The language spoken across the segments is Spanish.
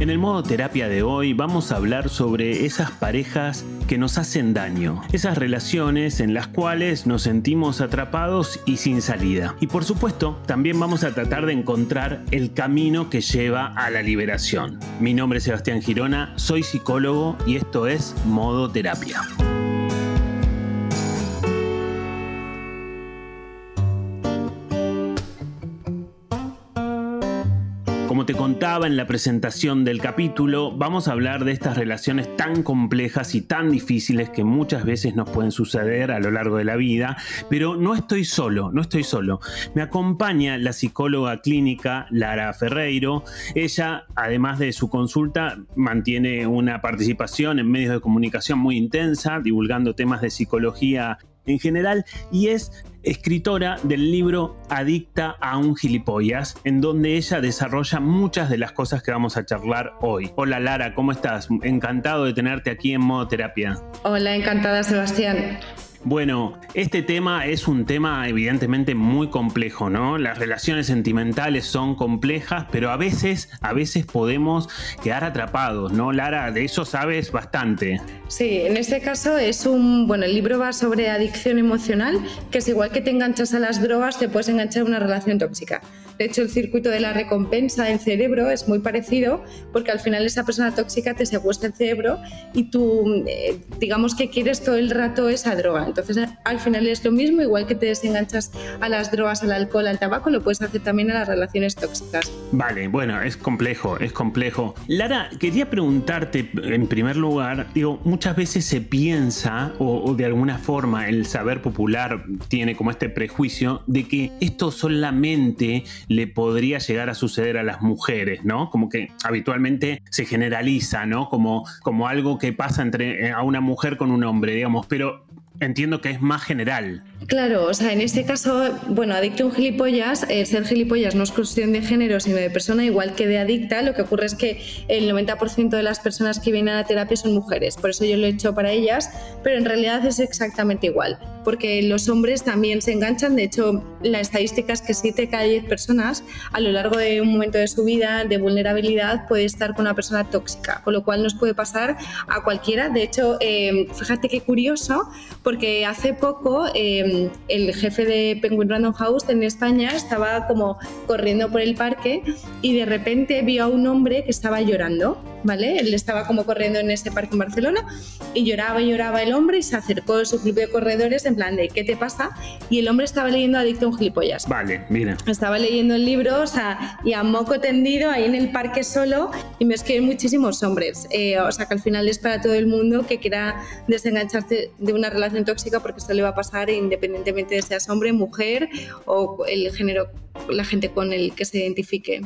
En el modo terapia de hoy vamos a hablar sobre esas parejas que nos hacen daño, esas relaciones en las cuales nos sentimos atrapados y sin salida. Y por supuesto, también vamos a tratar de encontrar el camino que lleva a la liberación. Mi nombre es Sebastián Girona, soy psicólogo y esto es Modo Terapia. Como te contaba en la presentación del capítulo, vamos a hablar de estas relaciones tan complejas y tan difíciles que muchas veces nos pueden suceder a lo largo de la vida, pero no estoy solo, no estoy solo. Me acompaña la psicóloga clínica Lara Ferreiro. Ella, además de su consulta, mantiene una participación en medios de comunicación muy intensa, divulgando temas de psicología en general y es escritora del libro Adicta a un gilipollas, en donde ella desarrolla muchas de las cosas que vamos a charlar hoy. Hola Lara, ¿cómo estás? Encantado de tenerte aquí en modo terapia. Hola, encantada Sebastián. Bueno, este tema es un tema evidentemente muy complejo, ¿no? Las relaciones sentimentales son complejas, pero a veces, a veces podemos quedar atrapados, ¿no? Lara, de eso sabes bastante. Sí, en este caso es un, bueno, el libro va sobre adicción emocional, que es igual que te enganchas a las drogas, te puedes enganchar a una relación tóxica. De hecho, el circuito de la recompensa en cerebro es muy parecido porque al final esa persona tóxica te secuestra el cerebro y tú, eh, digamos que quieres todo el rato esa droga. Entonces, al final es lo mismo, igual que te desenganchas a las drogas, al alcohol, al tabaco, lo puedes hacer también a las relaciones tóxicas. Vale, bueno, es complejo, es complejo. Lara, quería preguntarte en primer lugar, digo, muchas veces se piensa o, o de alguna forma el saber popular tiene como este prejuicio de que esto solamente le podría llegar a suceder a las mujeres, ¿no? Como que habitualmente se generaliza, ¿no? Como, como algo que pasa entre eh, a una mujer con un hombre, digamos, pero entiendo que es más general. Claro, o sea, en este caso, bueno, adicto a un gilipollas, eh, ser gilipollas no es cuestión de género, sino de persona, igual que de adicta. Lo que ocurre es que el 90% de las personas que vienen a la terapia son mujeres, por eso yo lo he hecho para ellas, pero en realidad es exactamente igual, porque los hombres también se enganchan. De hecho, la estadística es que 7 cada 10 personas a lo largo de un momento de su vida de vulnerabilidad puede estar con una persona tóxica, con lo cual nos puede pasar a cualquiera. De hecho, eh, fíjate qué curioso, porque hace poco. Eh, el jefe de Penguin Random House en España estaba como corriendo por el parque y de repente vio a un hombre que estaba llorando, ¿vale? Él estaba como corriendo en ese parque en Barcelona y lloraba y lloraba el hombre y se acercó a su club de corredores en plan de ¿qué te pasa? Y el hombre estaba leyendo Adicto a un gilipollas. Vale, mira. Estaba leyendo el libro, o sea, y a moco tendido ahí en el parque solo y me escriben muchísimos hombres. Eh, o sea, que al final es para todo el mundo que quiera desengancharse de una relación tóxica porque esto le va a pasar independientemente de seas hombre, mujer o el género, la gente con el que se identifique.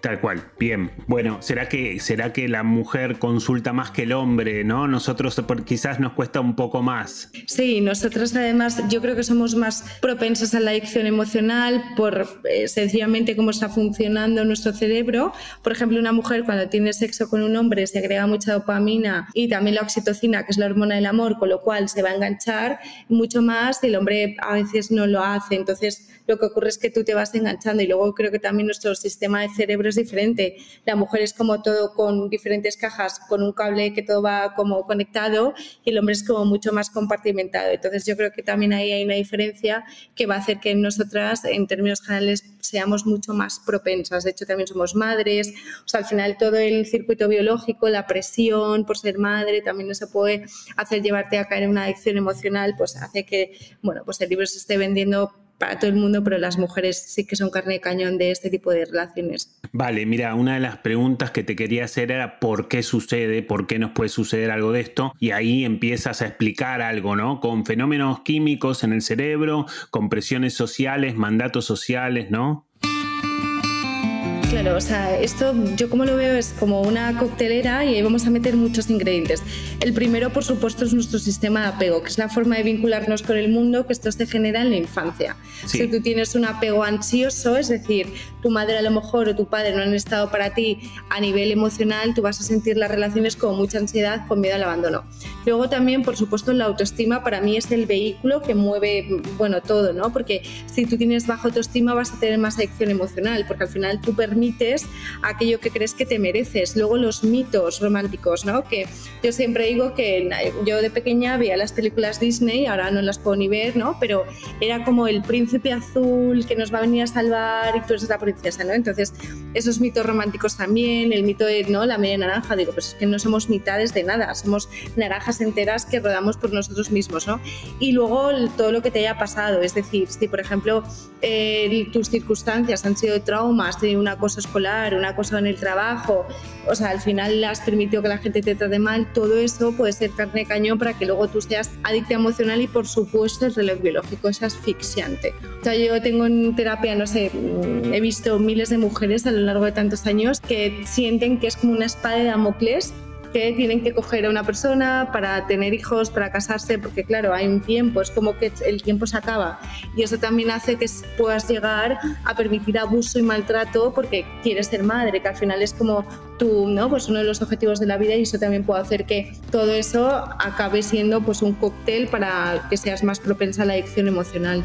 Tal cual, bien. Bueno, ¿será que, será que la mujer consulta más que el hombre, no? Nosotros quizás nos cuesta un poco más. Sí, nosotros además yo creo que somos más propensas a la adicción emocional por eh, sencillamente cómo está funcionando nuestro cerebro. Por ejemplo, una mujer cuando tiene sexo con un hombre se agrega mucha dopamina y también la oxitocina, que es la hormona del amor, con lo cual se va a enganchar mucho más y el hombre a veces no lo hace. Entonces, lo que ocurre es que tú te vas enganchando y luego creo que también nuestro sistema de cerebro es diferente. La mujer es como todo con diferentes cajas, con un cable que todo va como conectado y el hombre es como mucho más compartimentado. Entonces yo creo que también ahí hay una diferencia que va a hacer que nosotras en términos generales seamos mucho más propensas. De hecho también somos madres, o sea, al final todo el circuito biológico, la presión por ser madre, también eso puede hacer llevarte a caer en una adicción emocional, pues hace que, bueno, pues el libro se esté vendiendo para todo el mundo, pero las mujeres sí que son carne de cañón de este tipo de relaciones. Vale, mira, una de las preguntas que te quería hacer era por qué sucede, por qué nos puede suceder algo de esto, y ahí empiezas a explicar algo, ¿no? Con fenómenos químicos en el cerebro, con presiones sociales, mandatos sociales, ¿no? Claro, o sea, esto yo como lo veo es como una coctelera y ahí vamos a meter muchos ingredientes. El primero, por supuesto, es nuestro sistema de apego, que es la forma de vincularnos con el mundo, que esto se genera en la infancia. Si tú tienes un apego ansioso, es decir, tu madre a lo mejor o tu padre no han estado para ti a nivel emocional, tú vas a sentir las relaciones con mucha ansiedad, con miedo al abandono. Luego también, por supuesto, la autoestima para mí es el vehículo que mueve, bueno, todo, ¿no? Porque si tú tienes baja autoestima vas a tener más adicción emocional, porque al final tú permites aquello que crees que te mereces. Luego los mitos románticos, ¿no? Que yo siempre digo que yo de pequeña veía las películas Disney, ahora no las puedo ni ver, ¿no? Pero era como el príncipe azul que nos va a venir a salvar y tú eres la princesa, ¿no? Entonces, esos mitos románticos también, el mito de, ¿no? La media naranja, digo, pues es que no somos mitades de nada, somos naranjas enteras que rodamos por nosotros mismos, ¿no? Y luego todo lo que te haya pasado, es decir, si por ejemplo eh, tus circunstancias han sido de traumas, de una cosa escolar, una cosa en el trabajo, o sea, al final has permitido que la gente te trate mal, todo eso puede ser carne de cañón para que luego tú seas adicta emocional y por supuesto el reloj biológico es asfixiante. O sea, yo tengo en terapia, no sé, mm, he visto miles de mujeres a lo largo de tantos años que sienten que es como una espada de Damocles que tienen que coger a una persona para tener hijos, para casarse, porque claro, hay un tiempo, es como que el tiempo se acaba. Y eso también hace que puedas llegar a permitir abuso y maltrato porque quieres ser madre, que al final es como tú, ¿no? Pues uno de los objetivos de la vida y eso también puede hacer que todo eso acabe siendo pues un cóctel para que seas más propensa a la adicción emocional.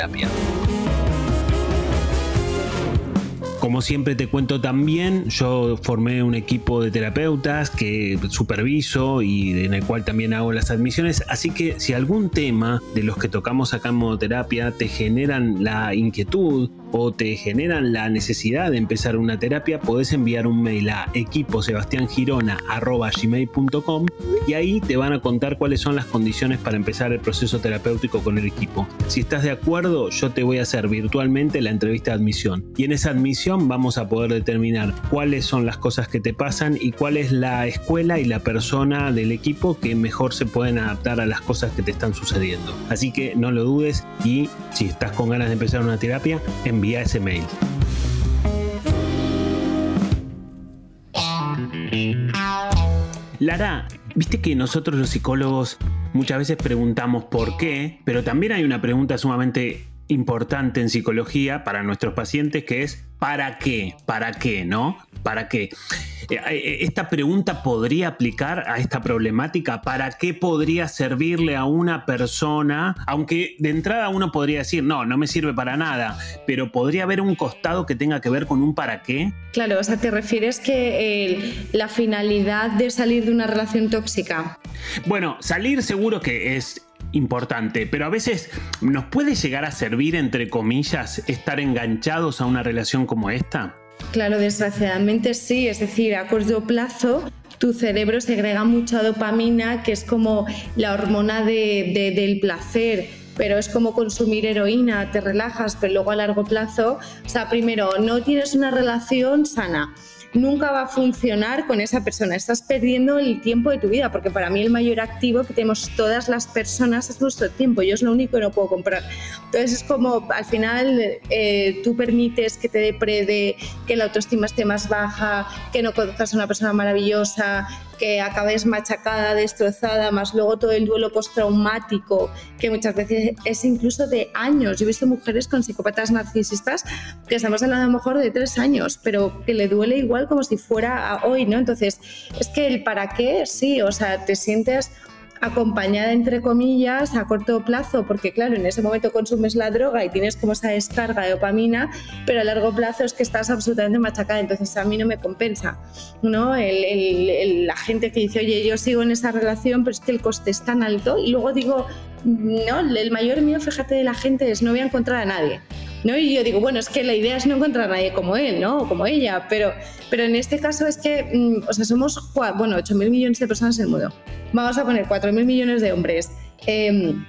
terapia. Como siempre te cuento también, yo formé un equipo de terapeutas que superviso y en el cual también hago las admisiones, así que si algún tema de los que tocamos acá en modoterapia te generan la inquietud o te generan la necesidad de empezar una terapia, podés enviar un mail a equiposebastiangirona.gmail.com y ahí te van a contar cuáles son las condiciones para empezar el proceso terapéutico con el equipo. Si estás de acuerdo, yo te voy a hacer virtualmente la entrevista de admisión y en esa admisión vamos a poder determinar cuáles son las cosas que te pasan y cuál es la escuela y la persona del equipo que mejor se pueden adaptar a las cosas que te están sucediendo. Así que no lo dudes y si estás con ganas de empezar una terapia, envía ese mail. Lara, viste que nosotros los psicólogos muchas veces preguntamos por qué, pero también hay una pregunta sumamente importante en psicología para nuestros pacientes que es ¿para qué? ¿Para qué? ¿No? ¿Para qué? Eh, eh, esta pregunta podría aplicar a esta problemática. ¿Para qué podría servirle a una persona? Aunque de entrada uno podría decir, no, no me sirve para nada, pero podría haber un costado que tenga que ver con un para qué. Claro, o sea, te refieres que la finalidad de salir de una relación tóxica. Bueno, salir seguro que es importante, pero a veces nos puede llegar a servir, entre comillas, estar enganchados a una relación como esta. Claro, desgraciadamente sí, es decir, a corto plazo tu cerebro segrega mucha dopamina, que es como la hormona del placer, pero es como consumir heroína, te relajas, pero luego a largo plazo, o sea, primero, no tienes una relación sana nunca va a funcionar con esa persona. Estás perdiendo el tiempo de tu vida, porque para mí el mayor activo que tenemos todas las personas es nuestro tiempo. Yo es lo único que no puedo comprar. Entonces es como al final eh, tú permites que te deprede, que la autoestima esté más baja, que no conozcas a una persona maravillosa, que acabes machacada, destrozada, más luego todo el duelo postraumático, que muchas veces es incluso de años. Yo he visto mujeres con psicópatas narcisistas que estamos hablando a lo mejor de tres años, pero que le duele igual como si fuera hoy, ¿no? Entonces, es que el para qué, sí, o sea, te sientes acompañada entre comillas a corto plazo, porque claro, en ese momento consumes la droga y tienes como esa descarga de dopamina, pero a largo plazo es que estás absolutamente machacada, entonces a mí no me compensa, ¿no? la gente que dice, oye, yo sigo en esa relación, pero es que el coste es tan alto, y luego digo, no, el mayor miedo, fíjate, de la gente es no voy a encontrar a nadie. ¿No? Y yo digo, bueno, es que la idea es no encontrar a nadie como él, ¿no? O como ella, pero, pero en este caso es que, mm, o sea, somos, bueno, 8.000 millones de personas en el mundo. Vamos a poner 4.000 millones de hombres. Em,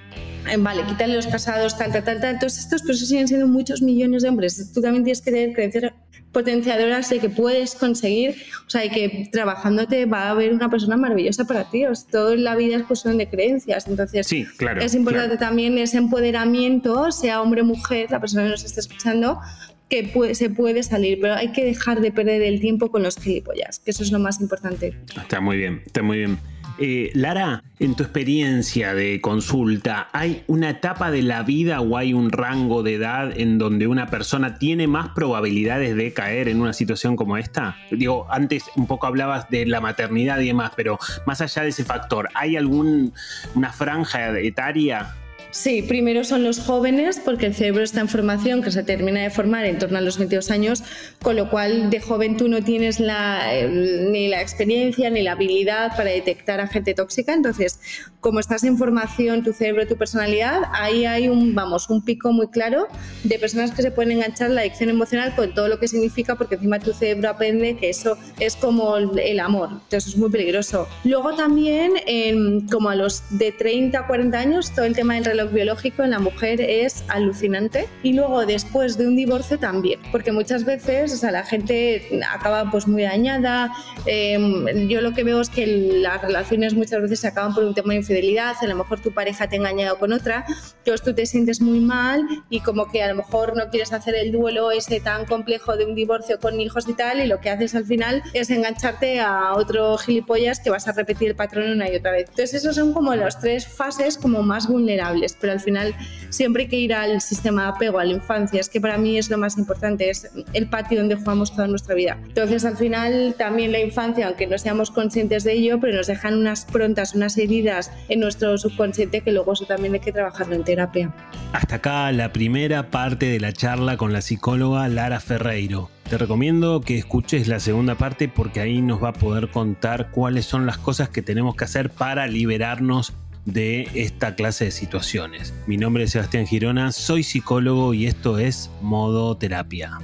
em, vale, quítale los casados, tal, tal, tal, tal. Todos estos, pero eso siguen siendo muchos millones de hombres. Tú también tienes que tener creencias potenciadoras de que puedes conseguir, o sea, y que trabajándote va a haber una persona maravillosa para ti. O todo en la vida es cuestión de creencias. Entonces, sí, claro, es importante también ese empoderamiento, sea hombre o mujer, la persona que nos esté escuchando, que se puede salir, pero hay que dejar de perder el tiempo con los gilipollas, que eso es lo más importante. Está muy bien, está muy bien. Eh, Lara, en tu experiencia de consulta, ¿hay una etapa de la vida o hay un rango de edad en donde una persona tiene más probabilidades de caer en una situación como esta? Digo, antes un poco hablabas de la maternidad y demás, pero más allá de ese factor, ¿hay alguna franja etaria Sí, primero son los jóvenes, porque el cerebro está en formación, que se termina de formar en torno a los 22 años, con lo cual de joven tú no tienes ni la experiencia ni la habilidad para detectar a gente tóxica. Entonces, como estás en formación, tu cerebro, tu personalidad, ahí hay un, vamos, un pico muy claro de personas que se pueden enganchar la adicción emocional con todo lo que significa, porque encima tu cerebro aprende que eso es como el amor. Entonces, es muy peligroso. Luego también, como a los de 30 a 40 años, todo el tema del reloj biológico en la mujer es alucinante. Y luego después de un divorcio también, porque muchas veces o sea, la gente acaba pues muy dañada. Em, yo lo que veo es que las relaciones muchas veces se acaban por un tema de infidelidad, a lo mejor tu pareja te ha engañado con otra, entonces tú te sientes muy mal y como que a lo mejor no quieres hacer el duelo ese tan complejo de un divorcio con hijos y tal y lo que haces al final es engancharte a otro gilipollas que vas a repetir el patrón una y otra vez. Entonces esos son como las tres fases como más vulnerables pero al final siempre hay que ir al sistema de apego, a la infancia, es que para mí es lo más importante, es el patio donde jugamos toda nuestra vida. Entonces al final también la infancia, aunque no seamos conscientes de ello, pero nos dejan unas prontas, unas heridas en nuestro subconsciente que luego eso también hay que trabajarlo en terapia. Hasta acá la primera parte de la charla con la psicóloga Lara Ferreiro. Te recomiendo que escuches la segunda parte porque ahí nos va a poder contar cuáles son las cosas que tenemos que hacer para liberarnos de esta clase de situaciones. Mi nombre es Sebastián Girona, soy psicólogo y esto es Modo Terapia.